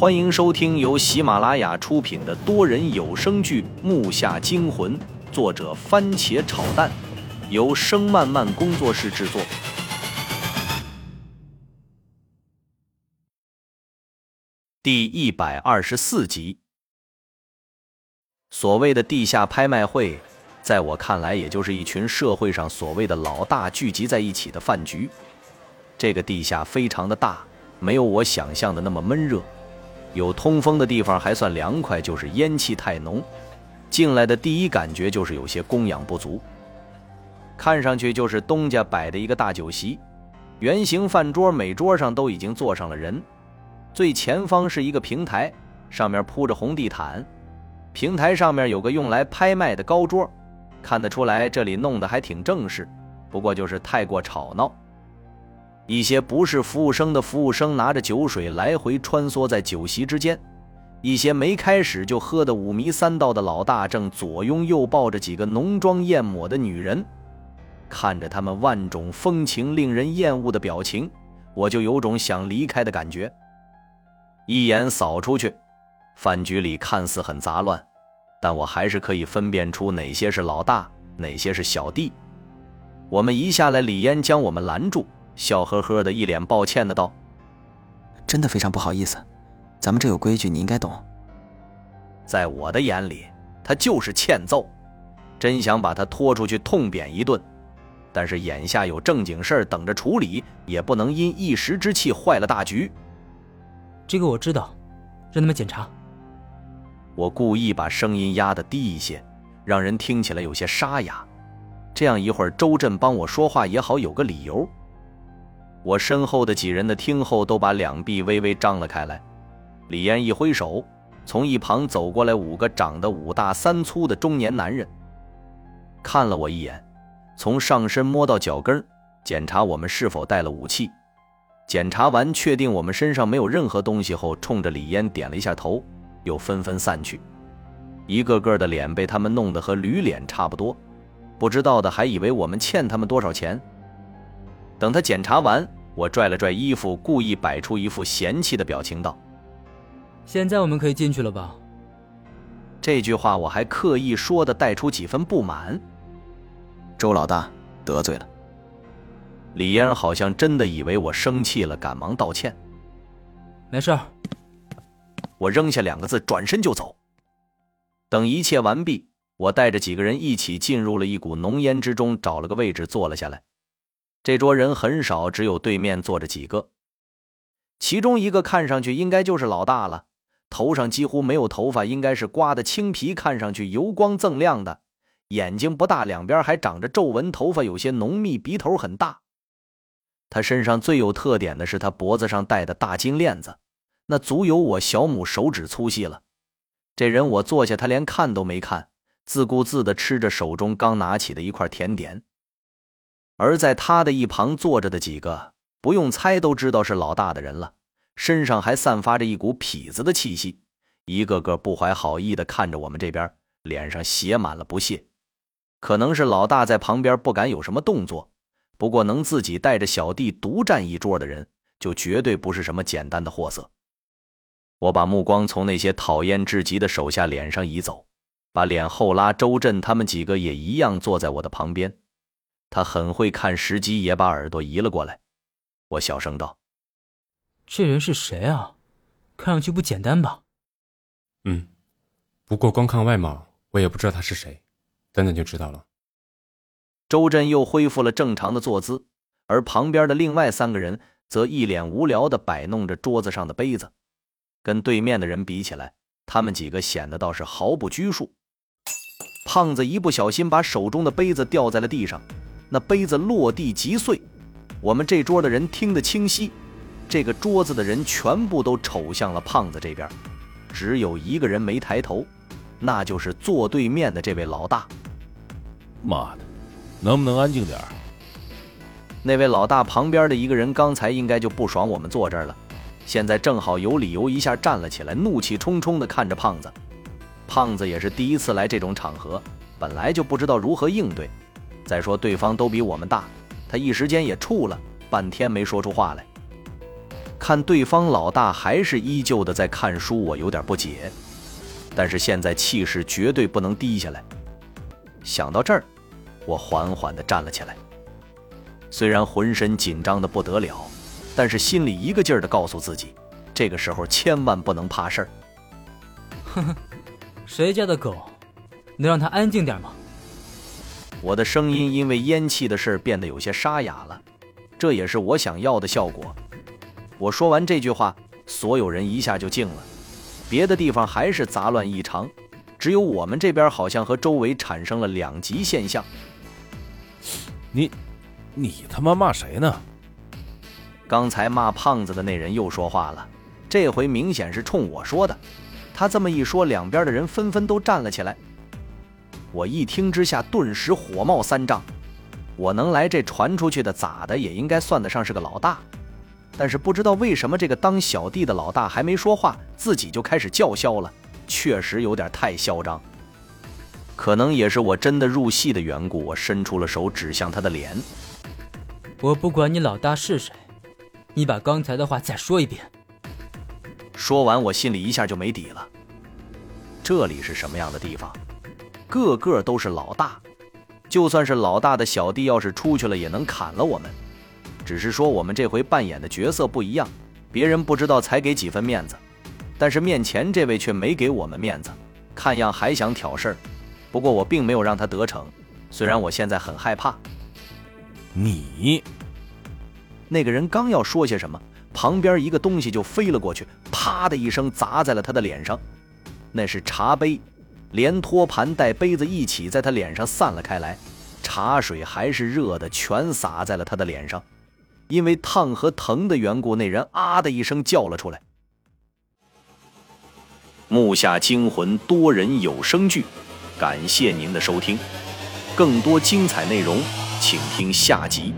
欢迎收听由喜马拉雅出品的多人有声剧《木下惊魂》，作者番茄炒蛋，由声漫漫工作室制作。第一百二十四集。所谓的地下拍卖会，在我看来，也就是一群社会上所谓的老大聚集在一起的饭局。这个地下非常的大，没有我想象的那么闷热。有通风的地方还算凉快，就是烟气太浓。进来的第一感觉就是有些供氧不足。看上去就是东家摆的一个大酒席，圆形饭桌，每桌上都已经坐上了人。最前方是一个平台，上面铺着红地毯，平台上面有个用来拍卖的高桌，看得出来这里弄得还挺正式，不过就是太过吵闹。一些不是服务生的服务生拿着酒水来回穿梭在酒席之间，一些没开始就喝得五迷三道的老大正左拥右抱着几个浓妆艳抹的女人，看着他们万种风情、令人厌恶的表情，我就有种想离开的感觉。一眼扫出去，饭局里看似很杂乱，但我还是可以分辨出哪些是老大，哪些是小弟。我们一下来，李嫣将我们拦住。笑呵呵的，一脸抱歉的道：“真的非常不好意思，咱们这有规矩，你应该懂。”在我的眼里，他就是欠揍，真想把他拖出去痛扁一顿。但是眼下有正经事儿等着处理，也不能因一时之气坏了大局。这个我知道，让他们检查。我故意把声音压得低一些，让人听起来有些沙哑，这样一会儿周震帮我说话也好有个理由。我身后的几人的听后都把两臂微微张了开来。李嫣一挥手，从一旁走过来五个长得五大三粗的中年男人，看了我一眼，从上身摸到脚跟，检查我们是否带了武器。检查完，确定我们身上没有任何东西后，冲着李嫣点了一下头，又纷纷散去。一个个的脸被他们弄得和驴脸差不多，不知道的还以为我们欠他们多少钱。等他检查完，我拽了拽衣服，故意摆出一副嫌弃的表情，道：“现在我们可以进去了吧？”这句话我还刻意说的带出几分不满。周老大得罪了。李嫣好像真的以为我生气了，赶忙道歉：“没事。”我扔下两个字，转身就走。等一切完毕，我带着几个人一起进入了一股浓烟之中，找了个位置坐了下来。这桌人很少，只有对面坐着几个。其中一个看上去应该就是老大了，头上几乎没有头发，应该是刮的青皮，看上去油光锃亮的，眼睛不大，两边还长着皱纹，头发有些浓密，鼻头很大。他身上最有特点的是他脖子上戴的大金链子，那足有我小拇手指粗细了。这人我坐下，他连看都没看，自顾自地吃着手中刚拿起的一块甜点。而在他的一旁坐着的几个，不用猜都知道是老大的人了，身上还散发着一股痞子的气息，一个个不怀好意的看着我们这边，脸上写满了不屑。可能是老大在旁边不敢有什么动作，不过能自己带着小弟独占一桌的人，就绝对不是什么简单的货色。我把目光从那些讨厌至极的手下脸上移走，把脸后拉，周震他们几个也一样坐在我的旁边。他很会看时机，也把耳朵移了过来。我小声道：“这人是谁啊？看上去不简单吧？”“嗯，不过光看外貌，我也不知道他是谁，等等就知道了。”周震又恢复了正常的坐姿，而旁边的另外三个人则一脸无聊的摆弄着桌子上的杯子。跟对面的人比起来，他们几个显得倒是毫不拘束。胖子一不小心把手中的杯子掉在了地上。那杯子落地即碎，我们这桌的人听得清晰。这个桌子的人全部都瞅向了胖子这边，只有一个人没抬头，那就是坐对面的这位老大。妈的，能不能安静点那位老大旁边的一个人刚才应该就不爽我们坐这儿了，现在正好有理由一下站了起来，怒气冲冲地看着胖子。胖子也是第一次来这种场合，本来就不知道如何应对。再说，对方都比我们大，他一时间也怵了，半天没说出话来。看对方老大还是依旧的在看书，我有点不解。但是现在气势绝对不能低下来。想到这儿，我缓缓地站了起来。虽然浑身紧张的不得了，但是心里一个劲儿地告诉自己，这个时候千万不能怕事儿。呵呵，谁家的狗，能让它安静点吗？我的声音因为烟气的事变得有些沙哑了，这也是我想要的效果。我说完这句话，所有人一下就静了，别的地方还是杂乱异常，只有我们这边好像和周围产生了两极现象。你，你他妈骂谁呢？刚才骂胖子的那人又说话了，这回明显是冲我说的。他这么一说，两边的人纷纷都站了起来。我一听之下，顿时火冒三丈。我能来这传出去的，咋的也应该算得上是个老大。但是不知道为什么，这个当小弟的老大还没说话，自己就开始叫嚣了，确实有点太嚣张。可能也是我真的入戏的缘故，我伸出了手指向他的脸。我不管你老大是谁，你把刚才的话再说一遍。说完，我心里一下就没底了。这里是什么样的地方？个个都是老大，就算是老大的小弟，要是出去了也能砍了我们。只是说我们这回扮演的角色不一样，别人不知道才给几分面子，但是面前这位却没给我们面子，看样还想挑事儿。不过我并没有让他得逞，虽然我现在很害怕。你，那个人刚要说些什么，旁边一个东西就飞了过去，啪的一声砸在了他的脸上。那是茶杯，连托盘带杯子一起在他脸上散了开来，茶水还是热的，全洒在了他的脸上。因为烫和疼的缘故，那人啊的一声叫了出来。木下惊魂多人有声剧，感谢您的收听，更多精彩内容，请听下集。